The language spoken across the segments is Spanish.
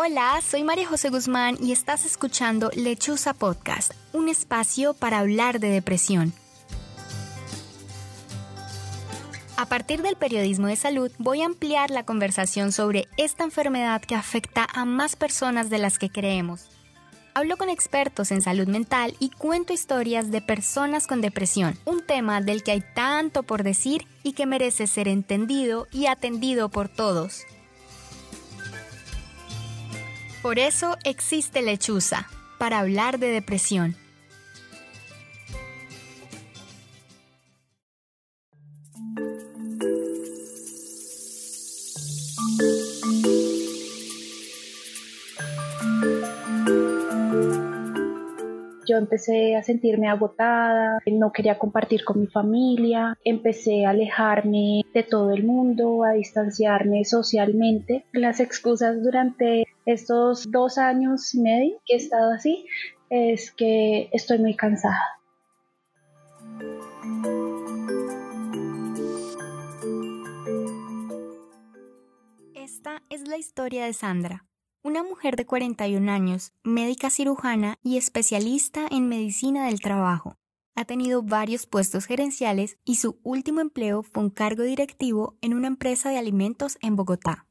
Hola, soy María José Guzmán y estás escuchando Lechuza Podcast, un espacio para hablar de depresión. A partir del periodismo de salud, voy a ampliar la conversación sobre esta enfermedad que afecta a más personas de las que creemos. Hablo con expertos en salud mental y cuento historias de personas con depresión, un tema del que hay tanto por decir y que merece ser entendido y atendido por todos. Por eso existe Lechuza, para hablar de depresión. yo empecé a sentirme agotada, no quería compartir con mi familia, empecé a alejarme de todo el mundo, a distanciarme socialmente. Las excusas durante estos dos años y medio que he estado así es que estoy muy cansada. Esta es la historia de Sandra, una mujer de 41 años, médica cirujana y especialista en medicina del trabajo. Ha tenido varios puestos gerenciales y su último empleo fue un cargo directivo en una empresa de alimentos en Bogotá.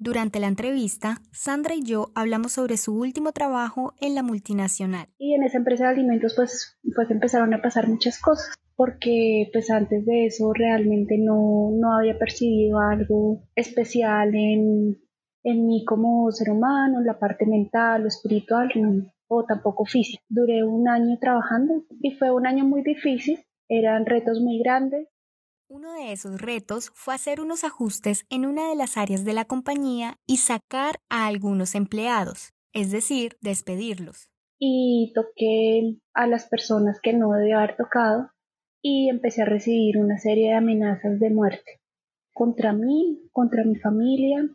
Durante la entrevista, Sandra y yo hablamos sobre su último trabajo en la multinacional. Y en esa empresa de alimentos pues, pues empezaron a pasar muchas cosas, porque pues antes de eso realmente no, no había percibido algo especial en, en mí como ser humano, la parte mental o espiritual, o tampoco física. Duré un año trabajando y fue un año muy difícil, eran retos muy grandes. Uno de esos retos fue hacer unos ajustes en una de las áreas de la compañía y sacar a algunos empleados, es decir, despedirlos. Y toqué a las personas que no debía haber tocado y empecé a recibir una serie de amenazas de muerte contra mí, contra mi familia,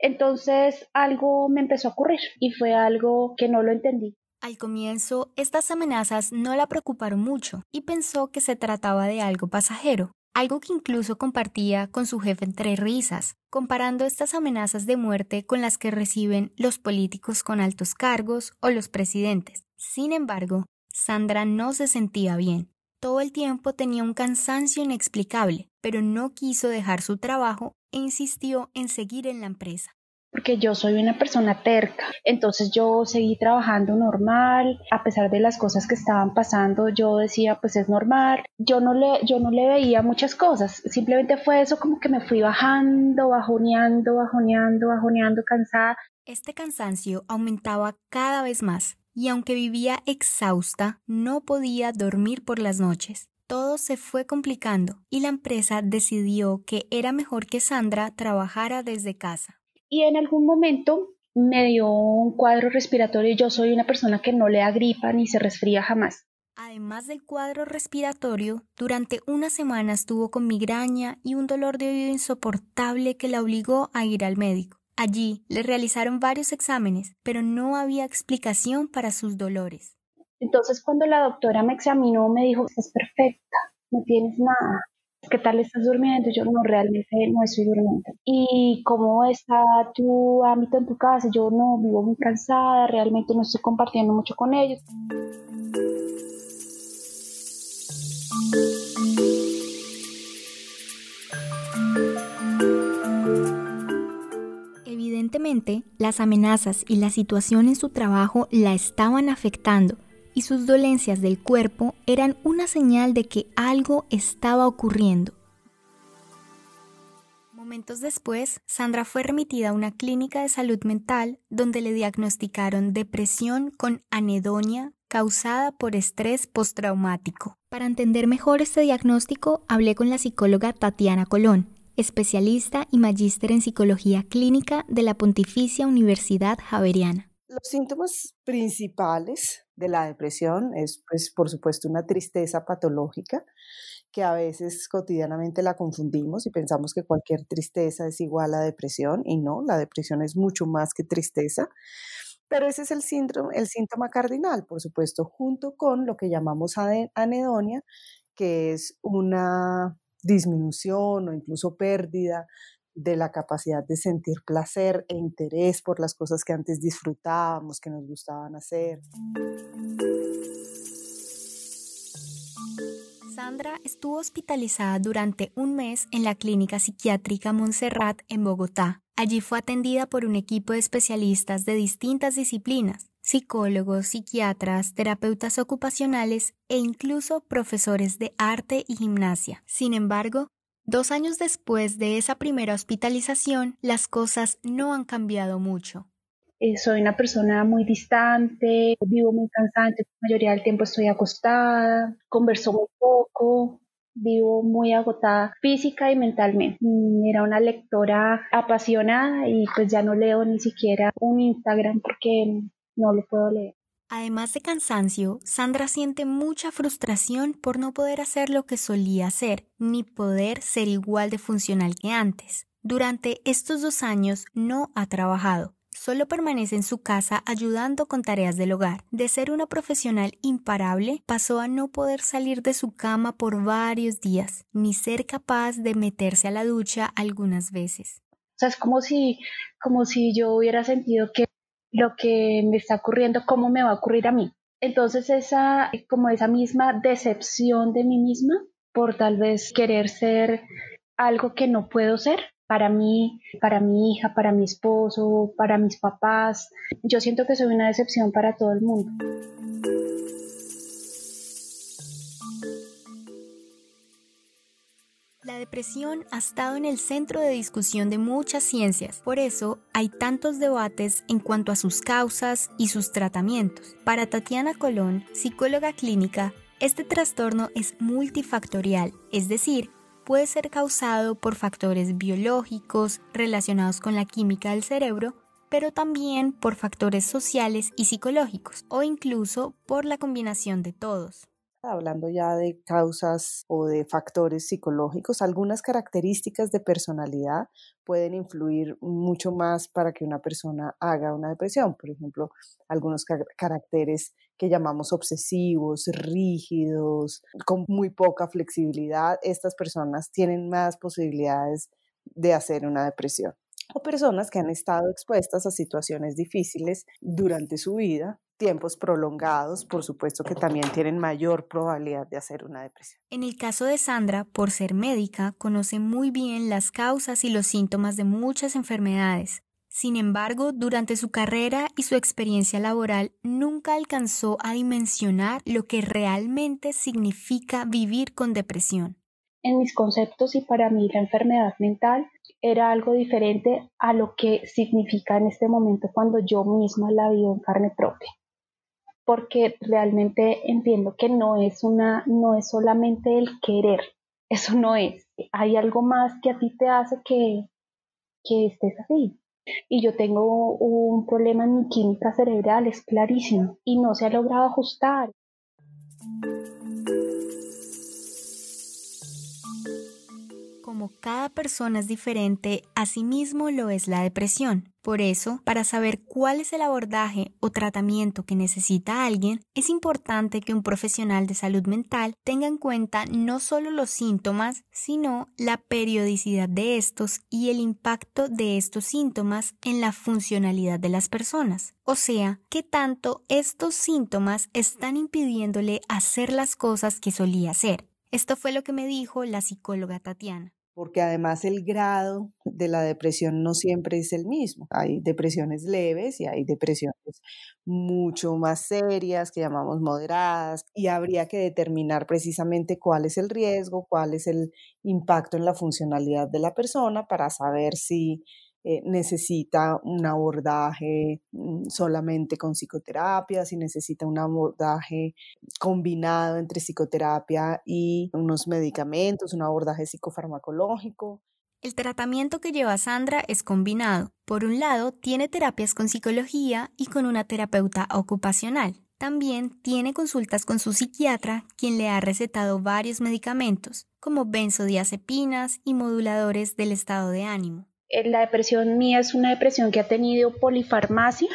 entonces algo me empezó a ocurrir y fue algo que no lo entendí. Al comienzo, estas amenazas no la preocuparon mucho y pensó que se trataba de algo pasajero, algo que incluso compartía con su jefe entre risas, comparando estas amenazas de muerte con las que reciben los políticos con altos cargos o los presidentes. Sin embargo, Sandra no se sentía bien. Todo el tiempo tenía un cansancio inexplicable, pero no quiso dejar su trabajo e insistió en seguir en la empresa. Porque yo soy una persona terca, entonces yo seguí trabajando normal, a pesar de las cosas que estaban pasando, yo decía, pues es normal, yo no le, yo no le veía muchas cosas, simplemente fue eso como que me fui bajando, bajoneando, bajoneando, bajoneando, cansada. Este cansancio aumentaba cada vez más, y aunque vivía exhausta, no podía dormir por las noches todo se fue complicando y la empresa decidió que era mejor que Sandra trabajara desde casa. Y en algún momento me dio un cuadro respiratorio. Yo soy una persona que no le agripa ni se resfría jamás. Además del cuadro respiratorio, durante una semana estuvo con migraña y un dolor de oído insoportable que la obligó a ir al médico. Allí le realizaron varios exámenes, pero no había explicación para sus dolores. Entonces cuando la doctora me examinó me dijo, estás perfecta, no tienes nada. ¿Qué tal estás durmiendo? Yo no, realmente no estoy durmiendo. ¿Y cómo está tu ámbito en tu casa? Yo no, vivo muy cansada, realmente no estoy compartiendo mucho con ellos. Evidentemente, las amenazas y la situación en su trabajo la estaban afectando y sus dolencias del cuerpo eran una señal de que algo estaba ocurriendo. Momentos después, Sandra fue remitida a una clínica de salud mental donde le diagnosticaron depresión con anedonia causada por estrés postraumático. Para entender mejor este diagnóstico, hablé con la psicóloga Tatiana Colón, especialista y magíster en psicología clínica de la Pontificia Universidad Javeriana. Los síntomas principales de la depresión es, pues, por supuesto, una tristeza patológica que a veces cotidianamente la confundimos y pensamos que cualquier tristeza es igual a depresión y no, la depresión es mucho más que tristeza. Pero ese es el síntoma cardinal, por supuesto, junto con lo que llamamos anedonia, que es una disminución o incluso pérdida de la capacidad de sentir placer e interés por las cosas que antes disfrutábamos, que nos gustaban hacer. Sandra estuvo hospitalizada durante un mes en la clínica psiquiátrica Montserrat en Bogotá. Allí fue atendida por un equipo de especialistas de distintas disciplinas, psicólogos, psiquiatras, terapeutas ocupacionales e incluso profesores de arte y gimnasia. Sin embargo, dos años después de esa primera hospitalización, las cosas no han cambiado mucho. Eh, soy una persona muy distante, vivo muy cansada, la mayoría del tiempo estoy acostada, converso muy poco, vivo muy agotada física y mentalmente. Mm, era una lectora apasionada y pues ya no leo ni siquiera un Instagram porque no lo puedo leer. Además de cansancio, Sandra siente mucha frustración por no poder hacer lo que solía hacer, ni poder ser igual de funcional que antes. Durante estos dos años no ha trabajado, solo permanece en su casa ayudando con tareas del hogar. De ser una profesional imparable, pasó a no poder salir de su cama por varios días, ni ser capaz de meterse a la ducha algunas veces. O sea, es como si, como si yo hubiera sentido que lo que me está ocurriendo, cómo me va a ocurrir a mí. Entonces esa, como esa misma decepción de mí misma por tal vez querer ser algo que no puedo ser, para mí, para mi hija, para mi esposo, para mis papás. Yo siento que soy una decepción para todo el mundo. La depresión ha estado en el centro de discusión de muchas ciencias, por eso hay tantos debates en cuanto a sus causas y sus tratamientos. Para Tatiana Colón, psicóloga clínica, este trastorno es multifactorial, es decir, puede ser causado por factores biológicos relacionados con la química del cerebro, pero también por factores sociales y psicológicos, o incluso por la combinación de todos. Hablando ya de causas o de factores psicológicos, algunas características de personalidad pueden influir mucho más para que una persona haga una depresión. Por ejemplo, algunos caracteres que llamamos obsesivos, rígidos, con muy poca flexibilidad, estas personas tienen más posibilidades de hacer una depresión. O personas que han estado expuestas a situaciones difíciles durante su vida tiempos prolongados, por supuesto que también tienen mayor probabilidad de hacer una depresión. En el caso de Sandra, por ser médica, conoce muy bien las causas y los síntomas de muchas enfermedades. Sin embargo, durante su carrera y su experiencia laboral nunca alcanzó a dimensionar lo que realmente significa vivir con depresión. En mis conceptos y para mí la enfermedad mental era algo diferente a lo que significa en este momento cuando yo misma la vivo en carne propia porque realmente entiendo que no es una, no es solamente el querer, eso no es. Hay algo más que a ti te hace que, que estés así. Y yo tengo un problema en mi química cerebral, es clarísimo, y no se ha logrado ajustar. Como cada persona es diferente, asimismo lo es la depresión. Por eso, para saber cuál es el abordaje o tratamiento que necesita alguien, es importante que un profesional de salud mental tenga en cuenta no solo los síntomas, sino la periodicidad de estos y el impacto de estos síntomas en la funcionalidad de las personas. O sea, qué tanto estos síntomas están impidiéndole hacer las cosas que solía hacer. Esto fue lo que me dijo la psicóloga Tatiana porque además el grado de la depresión no siempre es el mismo. Hay depresiones leves y hay depresiones mucho más serias que llamamos moderadas y habría que determinar precisamente cuál es el riesgo, cuál es el impacto en la funcionalidad de la persona para saber si eh, necesita un abordaje mm, solamente con psicoterapia, si necesita un abordaje combinado entre psicoterapia y unos medicamentos, un abordaje psicofarmacológico. El tratamiento que lleva Sandra es combinado. Por un lado, tiene terapias con psicología y con una terapeuta ocupacional. También tiene consultas con su psiquiatra, quien le ha recetado varios medicamentos, como benzodiazepinas y moduladores del estado de ánimo. Eh, la depresión mía es una depresión que ha tenido polifarmacia,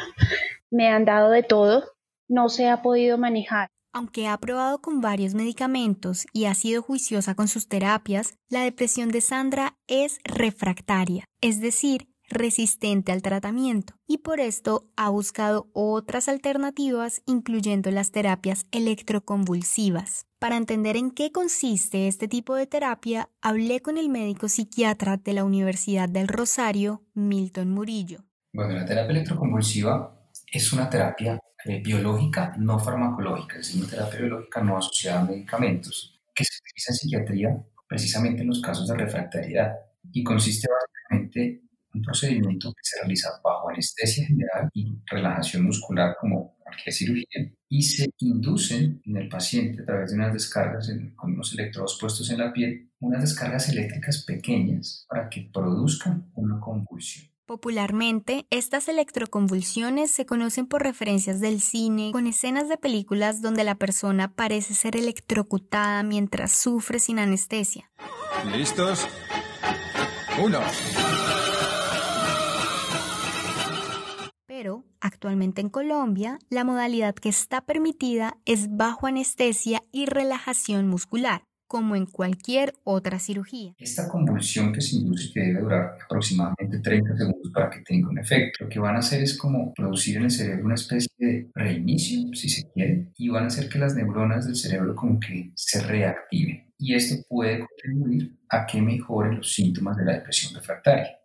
me han dado de todo, no se ha podido manejar. Aunque ha probado con varios medicamentos y ha sido juiciosa con sus terapias, la depresión de Sandra es refractaria, es decir, resistente al tratamiento y por esto ha buscado otras alternativas incluyendo las terapias electroconvulsivas. Para entender en qué consiste este tipo de terapia, hablé con el médico psiquiatra de la Universidad del Rosario, Milton Murillo. Bueno, la terapia electroconvulsiva es una terapia eh, biológica no farmacológica, es una terapia biológica no asociada a medicamentos, que se utiliza en psiquiatría precisamente en los casos de refractariedad y consiste básicamente un procedimiento que se realiza bajo anestesia general y relajación muscular como cualquier cirugía y se inducen en el paciente a través de unas descargas con unos electrodos puestos en la piel, unas descargas eléctricas pequeñas para que produzcan una convulsión. Popularmente, estas electroconvulsiones se conocen por referencias del cine, con escenas de películas donde la persona parece ser electrocutada mientras sufre sin anestesia. ¿Listos? Uno. Actualmente en Colombia, la modalidad que está permitida es bajo anestesia y relajación muscular, como en cualquier otra cirugía. Esta convulsión que se induce que debe durar aproximadamente 30 segundos para que tenga un efecto, lo que van a hacer es como producir en el cerebro una especie de reinicio, si se quiere, y van a hacer que las neuronas del cerebro como que se reactiven. Y esto puede contribuir a que mejoren los síntomas de la depresión refractaria.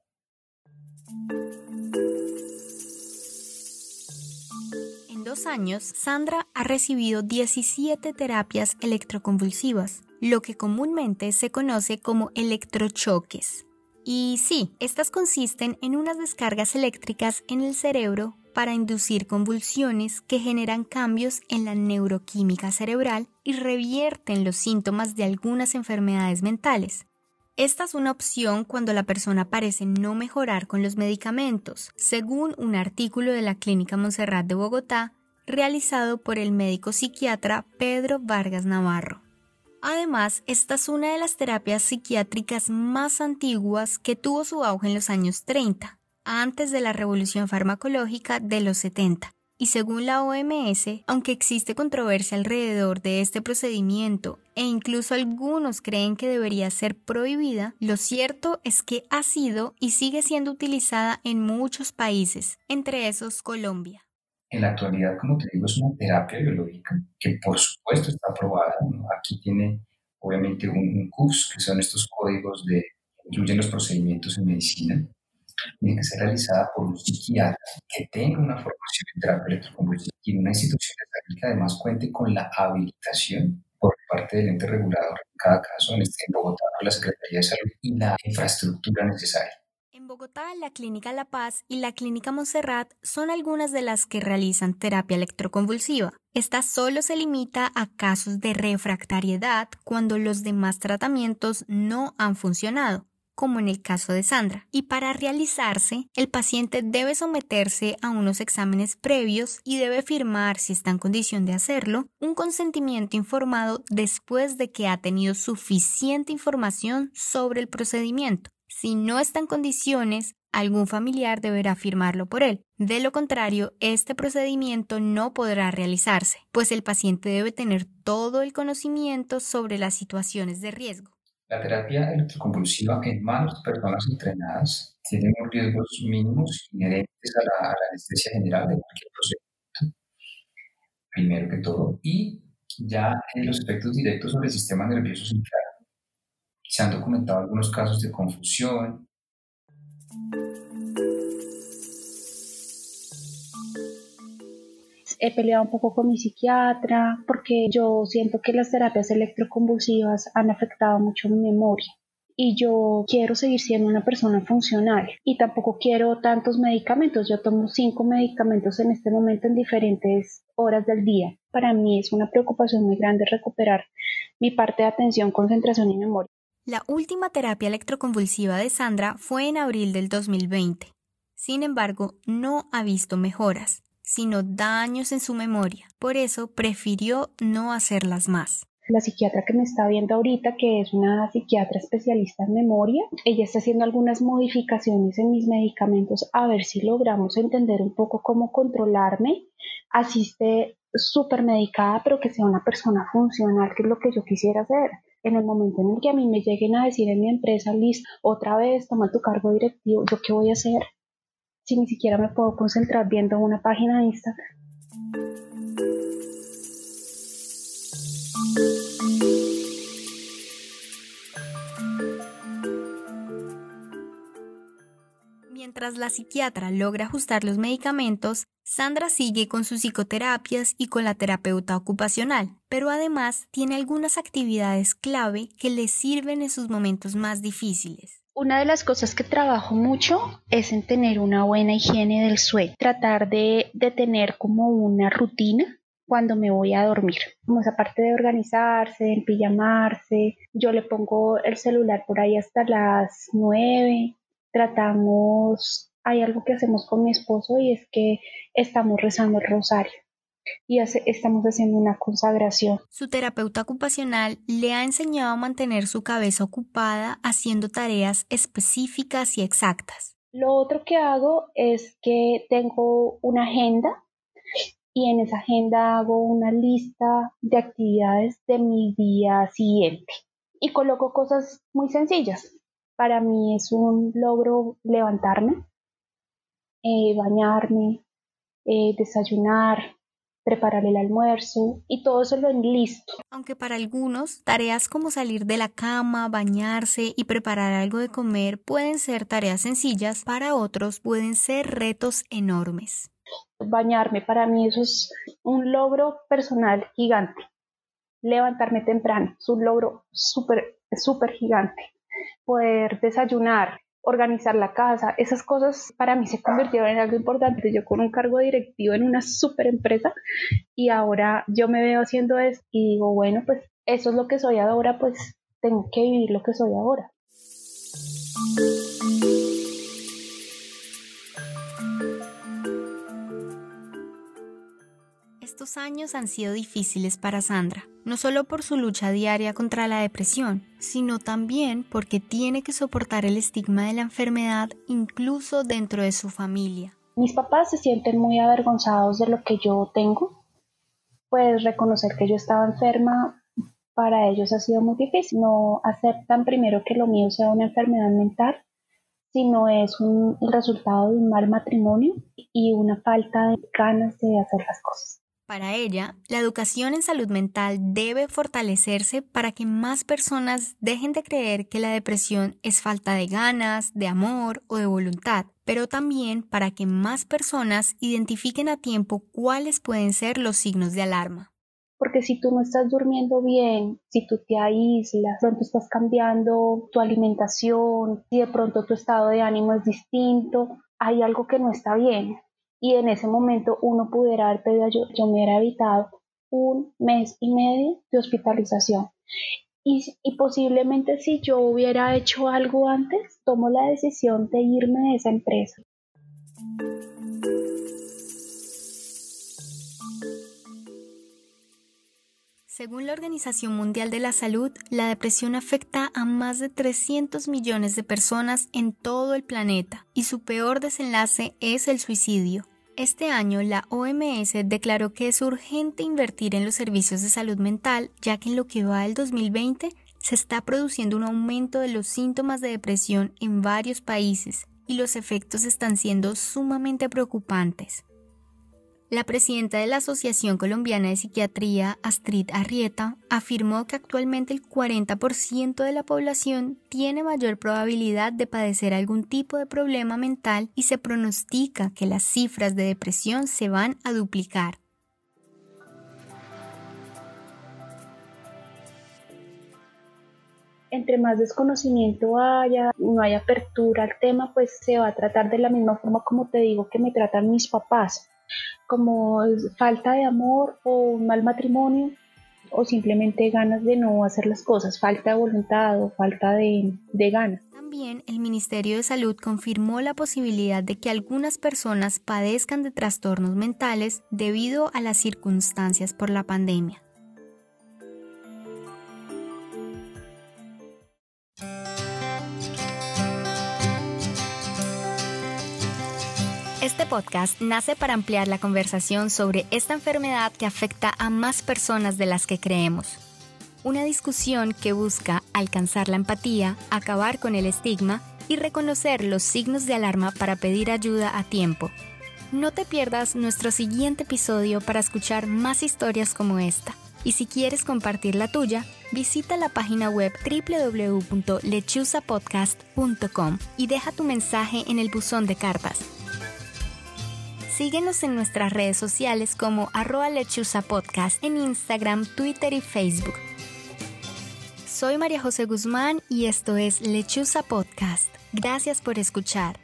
Años, Sandra ha recibido 17 terapias electroconvulsivas, lo que comúnmente se conoce como electrochoques. Y sí, estas consisten en unas descargas eléctricas en el cerebro para inducir convulsiones que generan cambios en la neuroquímica cerebral y revierten los síntomas de algunas enfermedades mentales. Esta es una opción cuando la persona parece no mejorar con los medicamentos, según un artículo de la Clínica Montserrat de Bogotá realizado por el médico psiquiatra Pedro Vargas Navarro. Además, esta es una de las terapias psiquiátricas más antiguas que tuvo su auge en los años 30, antes de la revolución farmacológica de los 70. Y según la OMS, aunque existe controversia alrededor de este procedimiento e incluso algunos creen que debería ser prohibida, lo cierto es que ha sido y sigue siendo utilizada en muchos países, entre esos Colombia. En la actualidad, como te digo, es una terapia biológica que por supuesto está aprobada. Aquí tiene obviamente un, CUS, que son estos códigos de incluyen los procedimientos en medicina. Tiene que ser realizada por un psiquiatra que tenga una formación en terapia electroconvulsiva y una institución de salud que además cuente con la habilitación por parte del ente regulador en cada caso, en este en Bogotá, por la Secretaría de Salud y la infraestructura necesaria. Bogotá, la Clínica La Paz y la Clínica Montserrat son algunas de las que realizan terapia electroconvulsiva. Esta solo se limita a casos de refractariedad cuando los demás tratamientos no han funcionado como en el caso de Sandra. Y para realizarse, el paciente debe someterse a unos exámenes previos y debe firmar, si está en condición de hacerlo, un consentimiento informado después de que ha tenido suficiente información sobre el procedimiento. Si no está en condiciones, algún familiar deberá firmarlo por él. De lo contrario, este procedimiento no podrá realizarse, pues el paciente debe tener todo el conocimiento sobre las situaciones de riesgo. La terapia electroconvulsiva en manos de personas entrenadas tiene unos riesgos mínimos inherentes a la, anestesia general de cualquier procedimiento, primero que todo, y ya en los efectos directos sobre el sistema nervioso central se han documentado algunos casos de confusión. He peleado un poco con mi psiquiatra porque yo siento que las terapias electroconvulsivas han afectado mucho mi memoria y yo quiero seguir siendo una persona funcional y tampoco quiero tantos medicamentos. Yo tomo cinco medicamentos en este momento en diferentes horas del día. Para mí es una preocupación muy grande recuperar mi parte de atención, concentración y memoria. La última terapia electroconvulsiva de Sandra fue en abril del 2020. Sin embargo, no ha visto mejoras, sino daños en su memoria. Por eso prefirió no hacerlas más. La psiquiatra que me está viendo ahorita, que es una psiquiatra especialista en memoria, ella está haciendo algunas modificaciones en mis medicamentos a ver si logramos entender un poco cómo controlarme. Asiste súper medicada, pero que sea una persona funcional, que es lo que yo quisiera hacer. En el momento en el que a mí me lleguen a decir en mi empresa, Liz, otra vez toma tu cargo directivo, ¿yo qué voy a hacer? Si ni siquiera me puedo concentrar viendo una página de Instagram. Mientras la psiquiatra logra ajustar los medicamentos, Sandra sigue con sus psicoterapias y con la terapeuta ocupacional, pero además tiene algunas actividades clave que le sirven en sus momentos más difíciles. Una de las cosas que trabajo mucho es en tener una buena higiene del sueño, tratar de, tener como una rutina cuando me voy a dormir. Como esa de organizarse, de yo le pongo el celular por ahí hasta las nueve, tratamos, hay algo que hacemos con mi esposo y es que estamos rezando el rosario y estamos haciendo una consagración. Su terapeuta ocupacional le ha enseñado a mantener su cabeza ocupada haciendo tareas específicas y exactas. Lo otro que hago es que tengo una agenda y en esa agenda hago una lista de actividades de mi día siguiente y coloco cosas muy sencillas. Para mí es un logro levantarme, eh, bañarme, eh, desayunar, preparar el almuerzo y todo eso lo listo. Aunque para algunos tareas como salir de la cama, bañarse y preparar algo de comer pueden ser tareas sencillas, para otros pueden ser retos enormes bañarme, para mí eso es un logro personal gigante. Levantarme temprano es un logro súper, súper gigante. Poder desayunar, organizar la casa, esas cosas para mí se convirtieron en algo importante. Yo con un cargo directivo en una súper empresa y ahora yo me veo haciendo eso y digo, bueno, pues eso es lo que soy ahora, pues tengo que vivir lo que soy ahora. Estos años han sido difíciles para Sandra, no solo por su lucha diaria contra la depresión, sino también porque tiene que soportar el estigma de la enfermedad incluso dentro de su familia. Mis papás se sienten muy avergonzados de lo que yo tengo, pues reconocer que yo estaba enferma para ellos ha sido muy difícil. No aceptan primero que lo mío sea una enfermedad mental, sino es un, resultado de un mal matrimonio y una falta de ganas de hacer las cosas. Para ella, la educación en salud mental debe fortalecerse para que más personas dejen de creer que la depresión es falta de ganas, de amor o de voluntad, pero también para que más personas identifiquen a tiempo cuáles pueden ser los signos de alarma. Porque si tú no estás durmiendo bien, si tú te aíslas, pronto estás cambiando tu alimentación, si de pronto tu estado de ánimo es distinto, hay algo que no está bien y en ese momento uno pudiera haber pedido ayuda, yo me hubiera evitado un mes y medio de hospitalización. Y, posiblemente si yo hubiera hecho algo antes, tomo la decisión de irme de esa empresa. Según la Organización Mundial de la Salud, la depresión afecta a más de 300 millones de personas en todo el planeta y su peor desenlace es el suicidio. Este año la OMS declaró que es urgente invertir en los servicios de salud mental, ya que en lo que va del 2020 se está produciendo un aumento de los síntomas de depresión en varios países y los efectos están siendo sumamente preocupantes. La presidenta de la Asociación Colombiana de Psiquiatría, Astrid Arrieta, afirmó que actualmente el 40% de la población tiene mayor probabilidad de padecer algún tipo de problema mental y se pronostica que las cifras de depresión se van a duplicar. entre más desconocimiento haya, no hay apertura al tema, pues se va a tratar de la misma forma como te digo que me tratan mis papás como falta de amor o un mal matrimonio o simplemente ganas de no hacer las cosas, falta de voluntad o falta de, de ganas. También el Ministerio de Salud confirmó la posibilidad de que algunas personas padezcan de trastornos mentales debido a las circunstancias por la pandemia. Este podcast nace para ampliar la conversación sobre esta enfermedad que afecta a más personas de las que creemos. Una discusión que busca alcanzar la empatía, acabar con el estigma y reconocer los signos de alarma para pedir ayuda a tiempo. No te pierdas nuestro siguiente episodio para escuchar más historias como esta. Y si quieres compartir la tuya, visita la página web www.lechuzapodcast.com y deja tu mensaje en el buzón de cartas. Síguenos en nuestras redes sociales como arroba lechuzapodcast en Instagram, Twitter y Facebook. Soy María José Guzmán y esto es Lechuza Podcast. Gracias por escuchar.